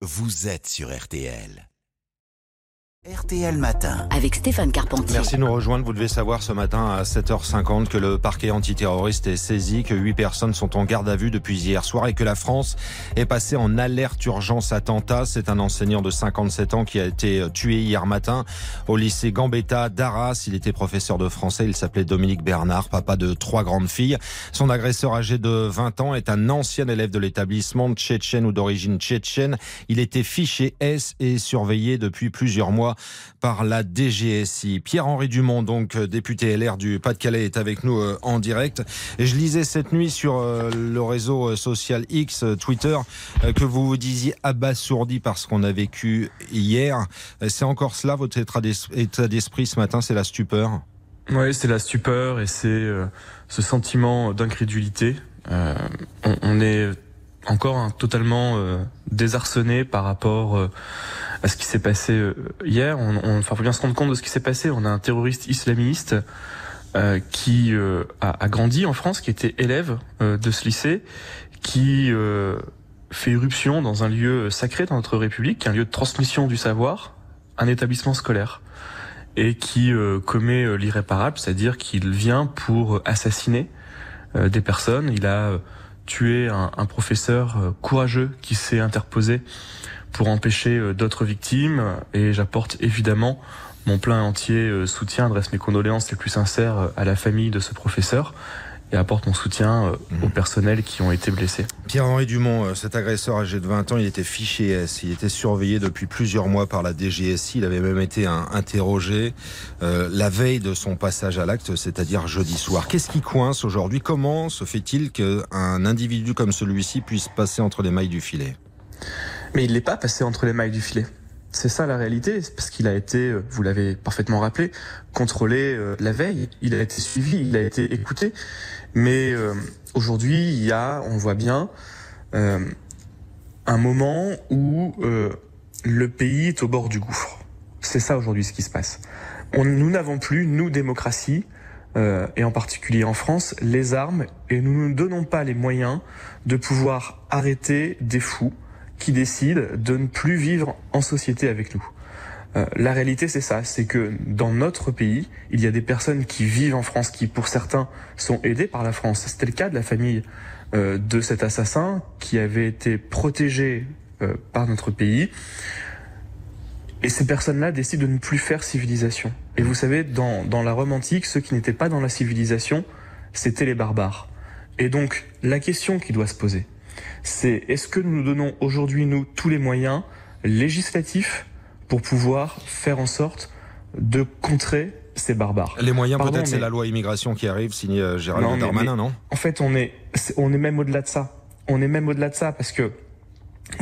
vous êtes sur RTL. RTL Matin. avec Stéphane Carpentier. Merci de nous rejoindre. Vous devez savoir ce matin à 7h50 que le parquet antiterroriste est saisi, que huit personnes sont en garde à vue depuis hier soir et que la France est passée en alerte urgence attentat. C'est un enseignant de 57 ans qui a été tué hier matin au lycée Gambetta d'Arras. Il était professeur de français. Il s'appelait Dominique Bernard, papa de trois grandes filles. Son agresseur âgé de 20 ans est un ancien élève de l'établissement tchétchène ou d'origine tchétchène. Il était fiché S et surveillé depuis plusieurs mois par la DGSI. Pierre-Henri Dumont, donc euh, député LR du Pas-de-Calais, est avec nous euh, en direct. Et je lisais cette nuit sur euh, le réseau social X, Twitter, que vous vous disiez abasourdi par ce qu'on a vécu hier. C'est encore cela votre état d'esprit ce matin, c'est la stupeur? Oui, c'est la stupeur et c'est ce sentiment d'incrédulité. on, est encore totalement désarçonné par rapport à ce qui s'est passé euh, hier. On, on, enfin, faut bien se rendre compte de ce qui s'est passé. On a un terroriste islamiste euh, qui euh, a, a, grandi en France, qui était élève euh, de ce lycée, qui fait irruption dans un lieu sacré dans notre République, un lieu de transmission du savoir, un établissement scolaire, et qui commet l'irréparable, c'est-à-dire qu'il vient pour assassiner des personnes. Il a tué un, un professeur courageux qui s'est interposé pour empêcher euh, d'autres victimes et j'apporte évidemment mon plein entier euh, soutien, adresse mes condoléances les plus sincères euh, à la famille de ce professeur et apporte mon soutien mmh. au personnel qui ont été blessés. Pierre-Henri Dumont, cet agresseur âgé de 20 ans, il était fiché S, il était surveillé depuis plusieurs mois par la DGSI, il avait même été interrogé euh, la veille de son passage à l'acte, c'est-à-dire jeudi soir. Qu'est-ce qui coince aujourd'hui? Comment se fait-il qu'un individu comme celui-ci puisse passer entre les mailles du filet? Mais il n'est pas passé entre les mailles du filet. C'est ça la réalité, parce qu'il a été, euh, vous l'avez parfaitement rappelé, contrôlé euh, la veille, il a été suivi, il a été écouté. Mais euh, aujourd'hui, il y a, on voit bien, un moment où le pays est au bord du gouffre. C'est ça aujourd'hui ce qui se passe. Nous n'avons plus, nous, démocratie, et en particulier en France, les armes, et nous ne nous donnons pas les moyens de pouvoir arrêter des fous, qui décident de ne plus vivre en société avec nous. Euh, la réalité, c'est ça, c'est que dans notre pays, il y a des personnes qui vivent en France, qui pour certains sont aidées par la France. C'était le cas de la famille euh, de cet assassin qui avait été protégé euh, par notre pays. Et ces personnes-là décident de ne plus faire civilisation. Et vous savez, dans, dans la Rome antique, ceux qui n'étaient pas dans la civilisation, c'était les barbares. Et donc, la question qui doit se poser, c'est est-ce que nous nous donnons aujourd'hui, nous, tous les moyens législatifs pour pouvoir faire en sorte de contrer ces barbares? Les moyens, peut-être, c'est la loi immigration qui arrive, signée euh, Gérald Darmanin, non? En fait, on est, on est même au-delà de ça. On est même au-delà de ça parce que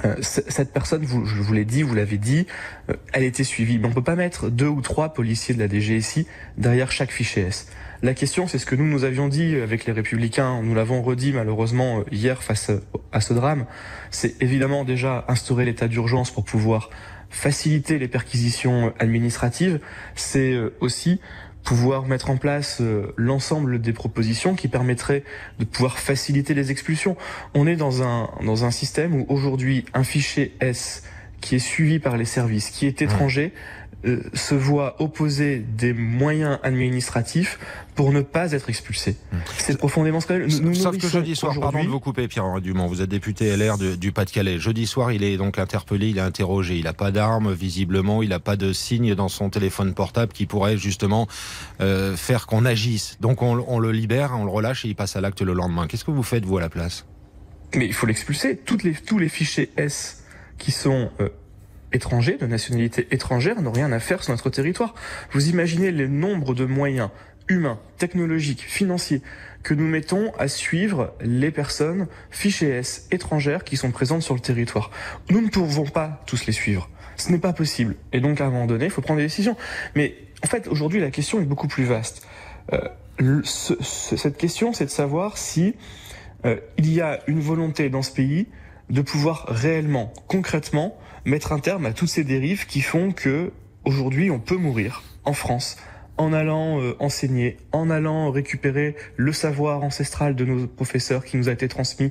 euh, cette personne, vous, je vous l'ai dit, vous l'avez dit, euh, elle était suivie. Mais on peut pas mettre deux ou trois policiers de la DGSI derrière chaque fichier S. La question, c'est ce que nous nous avions dit avec les Républicains, nous l'avons redit malheureusement hier face à ce drame, c'est évidemment déjà instaurer l'état d'urgence pour pouvoir faciliter les perquisitions administratives, c'est euh, aussi pouvoir mettre en place euh, l'ensemble des propositions qui permettraient de pouvoir faciliter les expulsions. On est dans un, dans un système où aujourd'hui un fichier S qui est suivi par les services, qui est étranger, euh, se voit opposer des moyens administratifs pour ne pas être expulsé. Hmm. C'est profondément scandaleux. Nous, Sauf que jeudi soir, pardon de vous couper, Pierre Dumont, vous êtes député LR du Pas-de-Calais. Jeudi soir, il est donc interpellé, il est interrogé. Il n'a pas d'arme, visiblement, il n'a pas de signe dans son téléphone portable qui pourrait justement euh, faire qu'on agisse. Donc on, on, le libère, on le relâche et il passe à l'acte le lendemain. Qu'est-ce que vous faites, vous, à la place? Mais il faut l'expulser. Les, tous les fichiers S qui sont euh, étrangers, de nationalité étrangère, n'ont rien à faire sur notre territoire. Vous imaginez le nombre de moyens humains, technologiques, financiers que nous mettons à suivre les personnes fichées S étrangères qui sont présentes sur le territoire. Nous ne pouvons pas tous les suivre. Ce n'est pas possible. Et donc, à un moment donné, il faut prendre des décisions. Mais en fait, aujourd'hui, la question est beaucoup plus vaste. Euh, cette question, c'est de savoir si euh, il y a une volonté dans ce pays de pouvoir réellement, concrètement, mettre un terme à toutes ces dérives qui font que aujourd'hui on peut mourir en France en allant euh, enseigner, en allant récupérer le savoir ancestral de nos professeurs qui nous a été transmis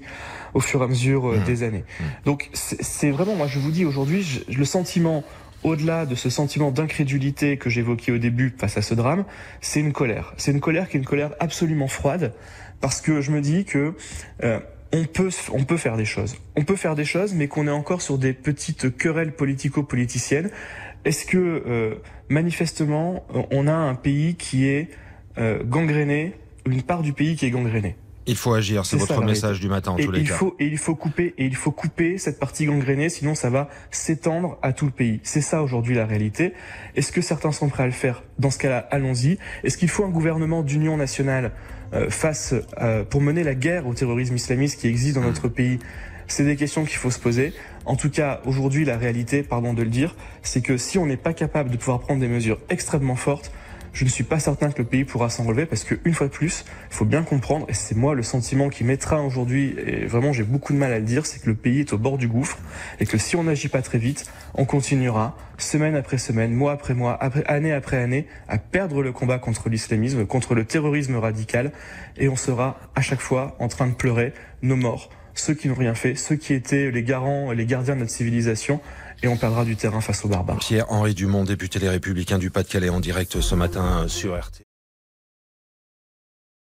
au fur et à mesure euh, mmh. des années. Mmh. Donc c'est vraiment, moi je vous dis aujourd'hui, le sentiment au-delà de ce sentiment d'incrédulité que j'évoquais au début face à ce drame, c'est une colère. C'est une colère qui est une colère absolument froide, parce que je me dis que euh, on peut, on peut faire des choses. On peut faire des choses, mais qu'on est encore sur des petites querelles politico-politiciennes. Est-ce que euh, manifestement, on a un pays qui est euh, gangréné, une part du pays qui est gangrénée? Il faut agir, c'est votre message du matin en tous les il cas. Faut, et il faut couper, et il faut couper cette partie gangrénée, sinon ça va s'étendre à tout le pays. C'est ça aujourd'hui la réalité. Est-ce que certains sont prêts à le faire? Dans ce cas-là, allons-y. Est-ce qu'il faut un gouvernement d'union nationale euh, face euh, pour mener la guerre au terrorisme islamiste qui existe dans hmm. notre pays? C'est des questions qu'il faut se poser. En tout cas, aujourd'hui, la réalité, pardon de le dire, c'est que si on n'est pas capable de pouvoir prendre des mesures extrêmement fortes, je ne suis pas certain que le pays pourra s'en relever parce qu'une fois de plus, il faut bien comprendre, et c'est moi le sentiment qui mettra aujourd'hui, et vraiment j'ai beaucoup de mal à le dire, c'est que le pays est au bord du gouffre et que si on n'agit pas très vite, on continuera semaine après semaine, mois après mois, année après année, à perdre le combat contre l'islamisme, contre le terrorisme radical, et on sera à chaque fois en train de pleurer nos morts, ceux qui n'ont rien fait, ceux qui étaient les garants, les gardiens de notre civilisation, et on perdra du terrain face aux barbares. Pierre-Henri Dumont, député Les Républicains du Pas-de-Calais en direct ce matin sur RT.